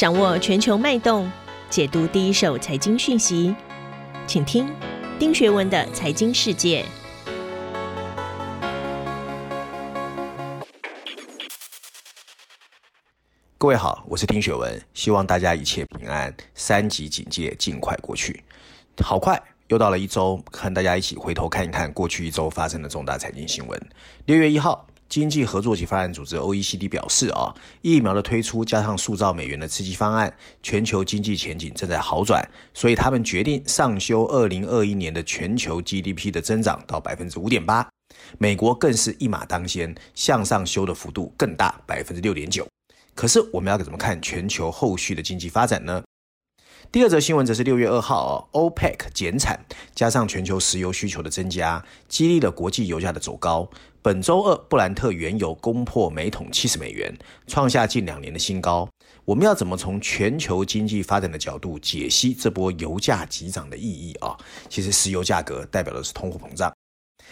掌握全球脉动，解读第一手财经讯息，请听丁学文的财经世界。各位好，我是丁学文，希望大家一切平安，三级警戒尽快过去。好快，又到了一周，和大家一起回头看一看过去一周发生的重大财经新闻。六月一号。经济合作及发展组织 （OECD） 表示，啊，疫苗的推出加上塑造美元的刺激方案，全球经济前景正在好转，所以他们决定上修二零二一年的全球 GDP 的增长到百分之五点八。美国更是一马当先，向上修的幅度更大，百分之六点九。可是我们要怎么看全球后续的经济发展呢？第二则新闻则是六月二号哦，OPEC 减产，加上全球石油需求的增加，激励了国际油价的走高。本周二，布兰特原油攻破每桶七十美元，创下近两年的新高。我们要怎么从全球经济发展的角度解析这波油价急涨的意义啊？其实，石油价格代表的是通货膨胀。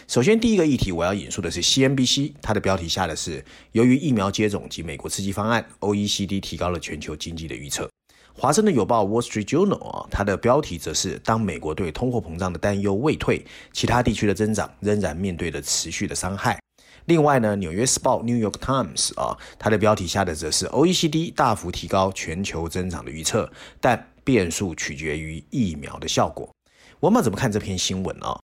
首先，第一个议题我要引述的是 CNBC，它的标题下的是由于疫苗接种及美国刺激方案，OECD 提高了全球经济的预测。华盛顿邮报 （Wall Street Journal） 啊，它的标题则是：当美国对通货膨胀的担忧未退，其他地区的增长仍然面对着持续的伤害。另外呢，纽约时报 （New York Times） 啊，它的标题下的则是：OECD 大幅提高全球增长的预测，但变数取决于疫苗的效果。我们怎么看这篇新闻呢？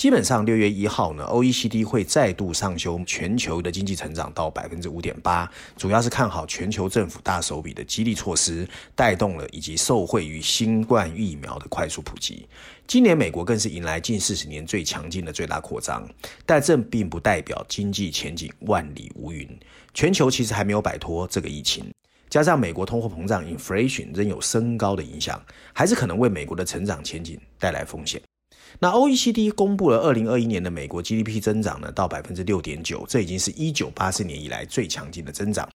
基本上，六月一号呢，OECD 会再度上修全球的经济成长到百分之五点八，主要是看好全球政府大手笔的激励措施带动了，以及受惠于新冠疫苗的快速普及。今年美国更是迎来近四十年最强劲的最大扩张，但这并不代表经济前景万里无云。全球其实还没有摆脱这个疫情，加上美国通货膨胀 （inflation） 仍有升高的影响，还是可能为美国的成长前景带来风险。那 OECD 公布了二零二一年的美国 GDP 增长呢，到百分之六点九，这已经是一九八四年以来最强劲的增长。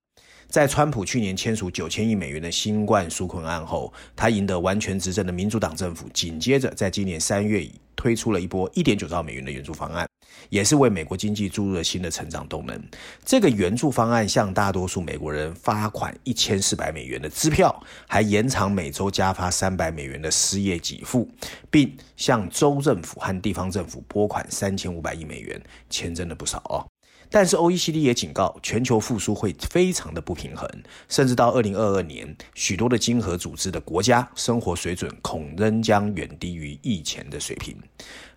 在川普去年签署九千亿美元的新冠纾困案后，他赢得完全执政的民主党政府，紧接着在今年三月以推出了一波一点九兆美元的援助方案，也是为美国经济注入了新的成长动能。这个援助方案向大多数美国人发款一千四百美元的支票，还延长每周加发三百美元的失业给付，并向州政府和地方政府拨款三千五百亿美元，钱真的不少哦。但是 OECD 也警告，全球复苏会非常的不平衡，甚至到二零二二年，许多的经合组织的国家生活水准恐仍将远低于以前的水平。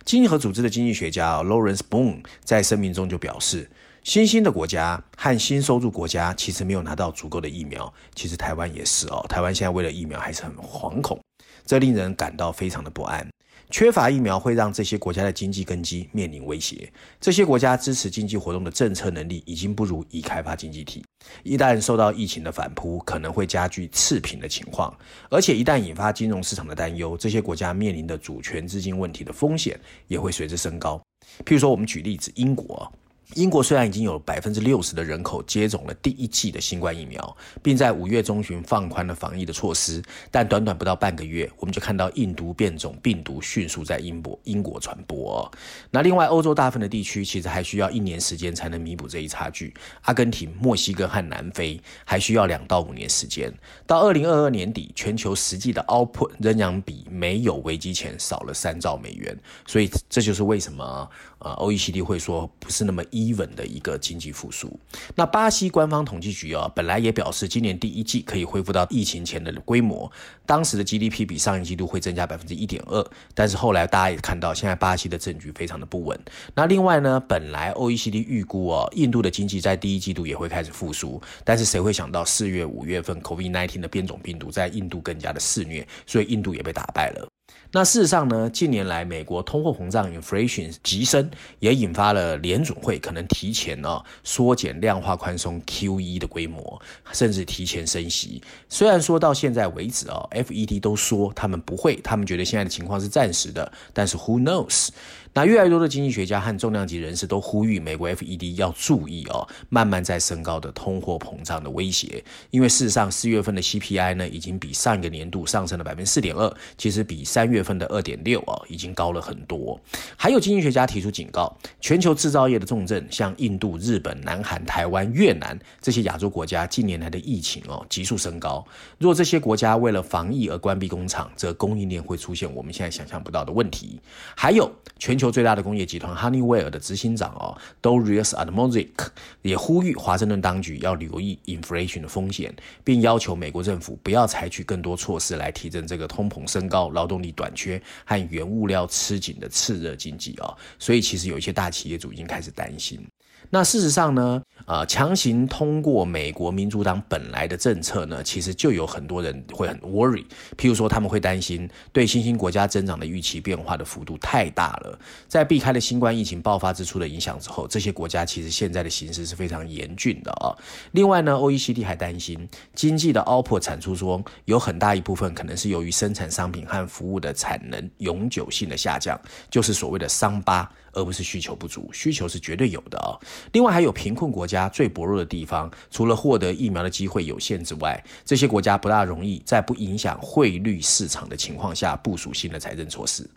经合组织的经济学家 Lawrence Boone 在声明中就表示，新兴的国家和新收入国家其实没有拿到足够的疫苗，其实台湾也是哦，台湾现在为了疫苗还是很惶恐，这令人感到非常的不安。缺乏疫苗会让这些国家的经济根基面临威胁。这些国家支持经济活动的政策能力已经不如已开发经济体。一旦受到疫情的反扑，可能会加剧次贫的情况。而且一旦引发金融市场的担忧，这些国家面临的主权资金问题的风险也会随之升高。譬如说，我们举例子，英国。英国虽然已经有百分之六十的人口接种了第一剂的新冠疫苗，并在五月中旬放宽了防疫的措施，但短短不到半个月，我们就看到印度变种病毒迅速在英国英国传播。那另外，欧洲大部分的地区其实还需要一年时间才能弥补这一差距。阿根廷、墨西哥和南非还需要两到五年时间。到二零二二年底，全球实际的 output 仍然比没有危机前少了三兆美元。所以这就是为什么呃 OECD 会说不是那么 even 的一个经济复苏。那巴西官方统计局啊，本来也表示今年第一季可以恢复到疫情前的规模，当时的 GDP 比上一季度会增加百分之一点二。但是后来大家也看到，现在巴西的政局非常的不稳。那另外呢，本来 OECD 预估哦，印度的经济在第一季度也会开始复苏，但是谁会想到四月、五月份 COVID-19 的变种病毒在印度更加的肆虐，所以印度也被打败了。那事实上呢，近年来美国通货膨胀 inflation 急升，也引发了联准会可能提前呢缩减量化宽松 QE 的规模，甚至提前升息。虽然说到现在为止啊，FED 都说他们不会，他们觉得现在的情况是暂时的，但是 who knows？那越来越多的经济学家和重量级人士都呼吁美国 FED 要注意哦，慢慢在升高的通货膨胀的威胁。因为事实上，四月份的 CPI 呢，已经比上一个年度上升了百分之四点二，其实比三月份的二点六哦，已经高了很多。还有经济学家提出警告，全球制造业的重镇，像印度、日本、南韩、台湾、越南这些亚洲国家，近年来的疫情哦急速升高。若这些国家为了防疫而关闭工厂，则供应链会出现我们现在想象不到的问题。还有全球最大的工业集团 Honeywell 的执行长哦，Dorius a d m o z i c 也呼吁华盛顿当局要留意 inflation 的风险，并要求美国政府不要采取更多措施来提振这个通膨升高、劳动力短缺和原物料吃紧的炽热经济哦。所以其实有一些大企业主已经开始担心。那事实上呢，呃，强行通过美国民主党本来的政策呢，其实就有很多人会很 worry。譬如说，他们会担心对新兴国家增长的预期变化的幅度太大了。在避开了新冠疫情爆发之初的影响之后，这些国家其实现在的形势是非常严峻的啊。另外呢，OECD 还担心经济的 output 产出中有很大一部分可能是由于生产商品和服务的产能永久性的下降，就是所谓的伤疤。而不是需求不足，需求是绝对有的啊、另外还有贫困国家最薄弱的地方，除了获得疫苗的机会有限之外，这些国家不大容易在不影响汇率市场的情况下部署新的财政措施。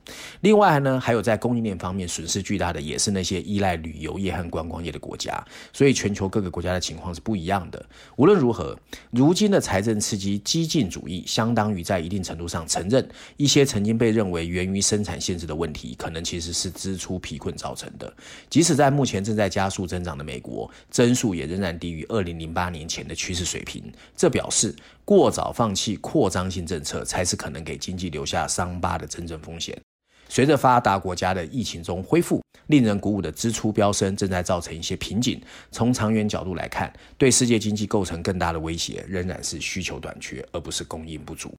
另外呢，还有在供应链方面损失巨大的，也是那些依赖旅游业和观光业的国家。所以全球各个国家的情况是不一样的。无论如何，如今的财政刺激激进主义，相当于在一定程度上承认一些曾经被认为源于生产限制的问题，可能其实是支出疲困造成的，即使在目前正在加速增长的美国，增速也仍然低于二零零八年前的趋势水平。这表示过早放弃扩张性政策，才是可能给经济留下伤疤的真正风险。随着发达国家的疫情中恢复，令人鼓舞的支出飙升，正在造成一些瓶颈。从长远角度来看，对世界经济构成更大的威胁，仍然是需求短缺，而不是供应不足。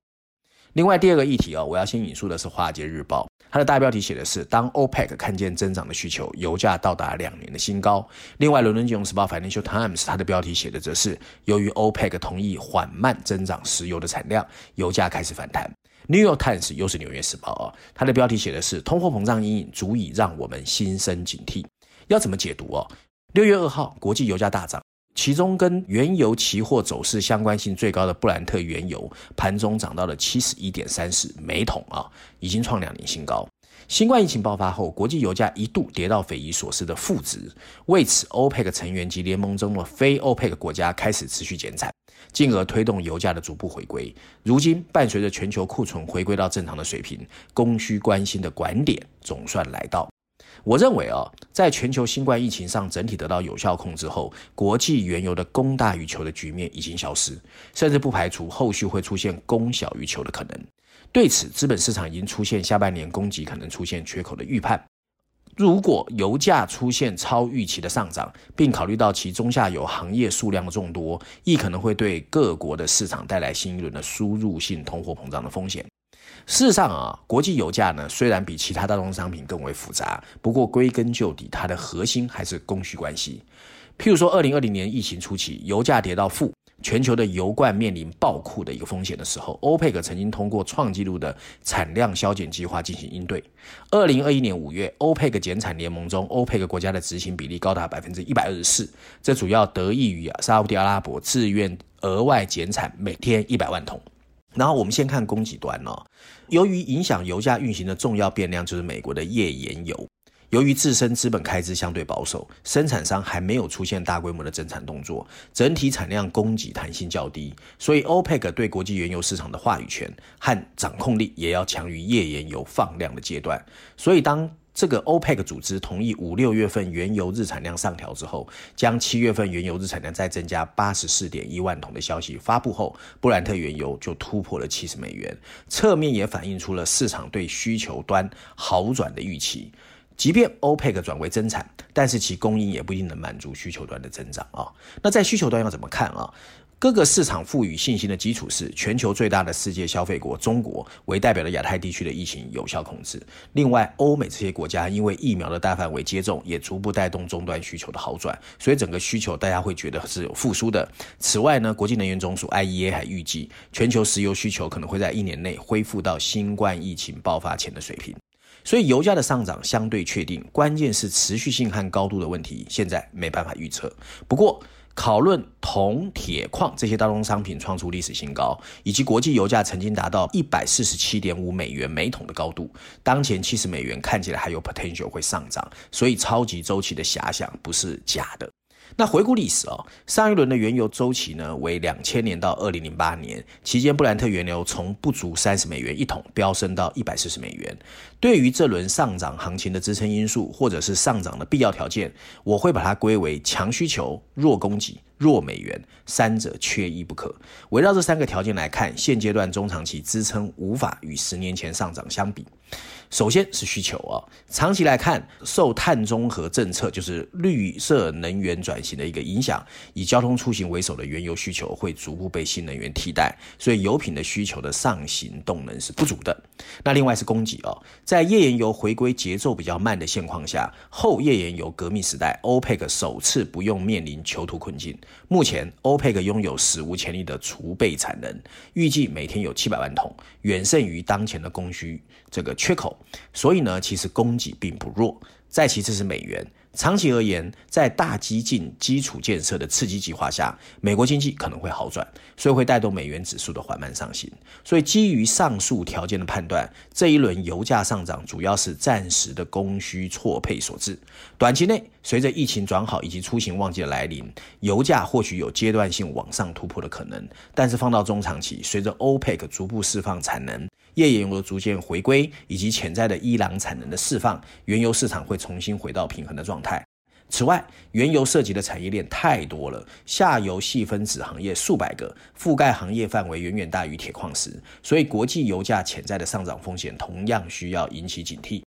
另外第二个议题哦，我要先引述的是《华尔街日报》，它的大标题写的是“当 OPEC 看见增长的需求，油价到达两年的新高”。另外，《伦敦金融时报》（Financial Times） 它的标题写的则是“由于 OPEC 同意缓慢增长石油的产量，油价开始反弹”。《New York Times》又是《纽约时报》啊，它的标题写的是“通货膨胀阴影足以让我们心生警惕”。要怎么解读哦？六月二号，国际油价大涨。其中跟原油期货走势相关性最高的布兰特原油盘中涨到了七十一点三四每桶啊，已经创两年新高。新冠疫情爆发后，国际油价一度跌到匪夷所思的负值，为此，OPEC 成员及联盟中的非 OPEC 国家开始持续减产，进而推动油价的逐步回归。如今，伴随着全球库存回归到正常的水平，供需关系的拐点总算来到。我认为啊，在全球新冠疫情上整体得到有效控制后，国际原油的供大于求的局面已经消失，甚至不排除后续会出现供小于求的可能。对此，资本市场已经出现下半年供给可能出现缺口的预判。如果油价出现超预期的上涨，并考虑到其中下游行业数量的众多，亦可能会对各国的市场带来新一轮的输入性通货膨胀的风险。事实上啊，国际油价呢，虽然比其他大宗商品更为复杂，不过归根究底，它的核心还是供需关系。譬如说，二零二零年疫情初期，油价跌到负，全球的油罐面临爆库的一个风险的时候，欧佩克曾经通过创纪录的产量削减计划进行应对。二零二一年五月，欧佩克减产联盟中，欧佩克国家的执行比例高达百分之一百二十四，这主要得益于沙乌地阿拉伯自愿额外减产每天一百万桶。然后我们先看供给端哦，由于影响油价运行的重要变量就是美国的页岩油，由于自身资本开支相对保守，生产商还没有出现大规模的增产动作，整体产量供给弹性较低，所以 OPEC 对国际原油市场的话语权和掌控力也要强于页岩油放量的阶段，所以当这个 OPEC 组织同意五六月份原油日产量上调之后，将七月份原油日产量再增加八十四点一万桶的消息发布后，布兰特原油就突破了七十美元，侧面也反映出了市场对需求端好转的预期。即便 OPEC 转为增产，但是其供应也不一定能满足需求端的增长啊。那在需求端要怎么看啊？各个市场赋予信心的基础是全球最大的世界消费国中国为代表的亚太地区的疫情有效控制。另外，欧美这些国家因为疫苗的大范围接种，也逐步带动终端需求的好转，所以整个需求大家会觉得是有复苏的。此外呢，国际能源总署 IEA 还预计，全球石油需求可能会在一年内恢复到新冠疫情爆发前的水平。所以油价的上涨相对确定，关键是持续性和高度的问题，现在没办法预测。不过，讨论铜、铁矿这些大宗商品创出历史新高，以及国际油价曾经达到一百四十七点五美元每桶的高度，当前七十美元看起来还有 potential 会上涨，所以超级周期的遐想不是假的。那回顾历史哦，上一轮的原油周期呢为两千年到二零零八年期间，布兰特原油从不足三十美元一桶飙升到一百四十美元。对于这轮上涨行情的支撑因素，或者是上涨的必要条件，我会把它归为强需求、弱供给。弱美元，三者缺一不可。围绕这三个条件来看，现阶段中长期支撑无法与十年前上涨相比。首先是需求啊，长期来看，受碳中和政策就是绿色能源转型的一个影响，以交通出行为首的原油需求会逐步被新能源替代，所以油品的需求的上行动能是不足的。那另外是供给啊，在页岩油回归节奏比较慢的现况下，后页岩油革命时代，OPEC 首次不用面临囚徒困境。目前欧佩克拥有史无前例的储备产能，预计每天有七百万桶，远胜于当前的供需这个缺口。所以呢，其实供给并不弱。再其次是美元。长期而言，在大基建基础建设的刺激计划下，美国经济可能会好转，所以会带动美元指数的缓慢上行。所以基于上述条件的判断，这一轮油价上涨主要是暂时的供需错配所致。短期内，随着疫情转好以及出行旺季的来临，油价或许有阶段性往上突破的可能。但是放到中长期，随着 OPEC 逐步释放产能，页岩油逐渐回归，以及潜在的伊朗产能的释放，原油市场会重新回到平衡的状态。此外，原油涉及的产业链太多了，下游细分子行业数百个，覆盖行业范围远远大于铁矿石，所以国际油价潜在的上涨风险同样需要引起警惕。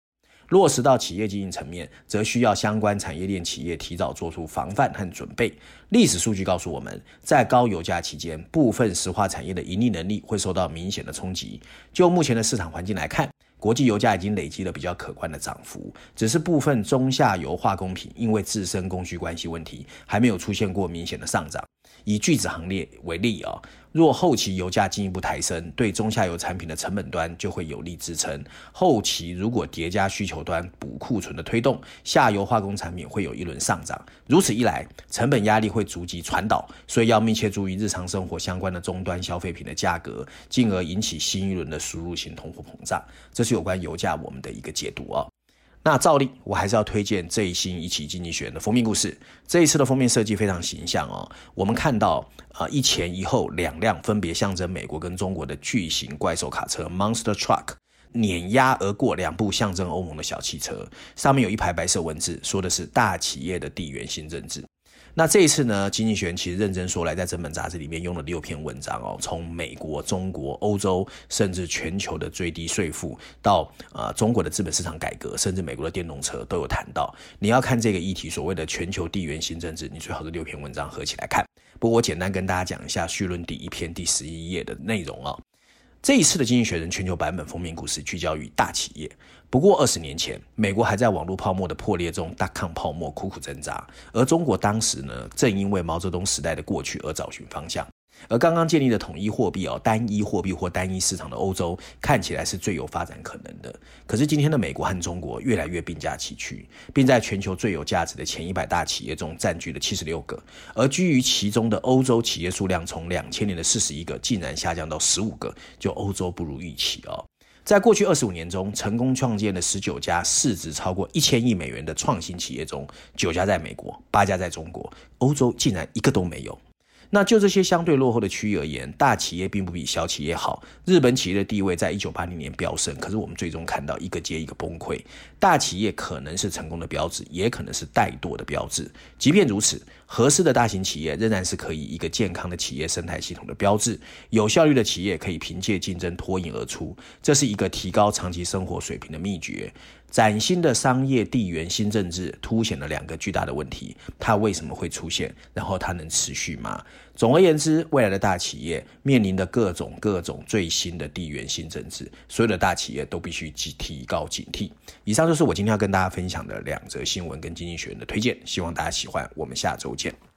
落实到企业经营层面，则需要相关产业链企业提早做出防范和准备。历史数据告诉我们，在高油价期间，部分石化产业的盈利能力会受到明显的冲击。就目前的市场环境来看，国际油价已经累积了比较可观的涨幅，只是部分中下游化工品因为自身供需关系问题，还没有出现过明显的上涨。以聚酯行列为例啊，若后期油价进一步抬升，对中下游产品的成本端就会有力支撑。后期如果叠加需求端补库存的推动，下游化工产品会有一轮上涨。如此一来，成本压力会逐级传导，所以要密切注意日常生活相关的终端消费品的价格，进而引起新一轮的输入型通货膨胀。这是有关油价我们的一个解读啊。那照例，我还是要推荐这一新一期经济学人的封面故事。这一次的封面设计非常形象哦。我们看到，呃，一前一后两辆分别象征美国跟中国的巨型怪兽卡车 Monster Truck 碾压而过，两部象征欧盟的小汽车，上面有一排白色文字，说的是大企业的地缘新政治。那这一次呢，经济学人其实认真说来，在这本杂志里面用了六篇文章哦，从美国、中国、欧洲，甚至全球的最低税负，到呃中国的资本市场改革，甚至美国的电动车都有谈到。你要看这个议题，所谓的全球地缘新政治，你最好是六篇文章合起来看。不过我简单跟大家讲一下序论第一篇第十一页的内容哦。这一次的《经济学人》全球版本封面故事聚焦于大企业。不过二十年前，美国还在网络泡沫的破裂中大抗泡沫苦苦挣扎，而中国当时呢，正因为毛泽东时代的过去而找寻方向。而刚刚建立的统一货币哦，单一货币或单一市场的欧洲看起来是最有发展可能的。可是今天的美国和中国越来越并驾齐驱，并在全球最有价值的前一百大企业中占据了七十六个，而居于其中的欧洲企业数量从两千年的四十一个竟然下降到十五个，就欧洲不如预期哦。在过去二十五年中，成功创建的十九家市值超过一千亿美元的创新企业中，九家在美国，八家在中国，欧洲竟然一个都没有。那就这些相对落后的区域而言，大企业并不比小企业好。日本企业的地位在一九八零年飙升，可是我们最终看到一个接一个崩溃。大企业可能是成功的标志，也可能是怠惰的标志。即便如此，合适的大型企业仍然是可以一个健康的企业生态系统的标志。有效率的企业可以凭借竞争脱颖而出，这是一个提高长期生活水平的秘诀。崭新的商业地缘新政治凸显了两个巨大的问题：它为什么会出现？然后它能持续吗？总而言之，未来的大企业面临的各种各种最新的地缘新政治，所有的大企业都必须提高警惕。以上就是我今天要跟大家分享的两则新闻跟经济学人的推荐，希望大家喜欢。我们下周见。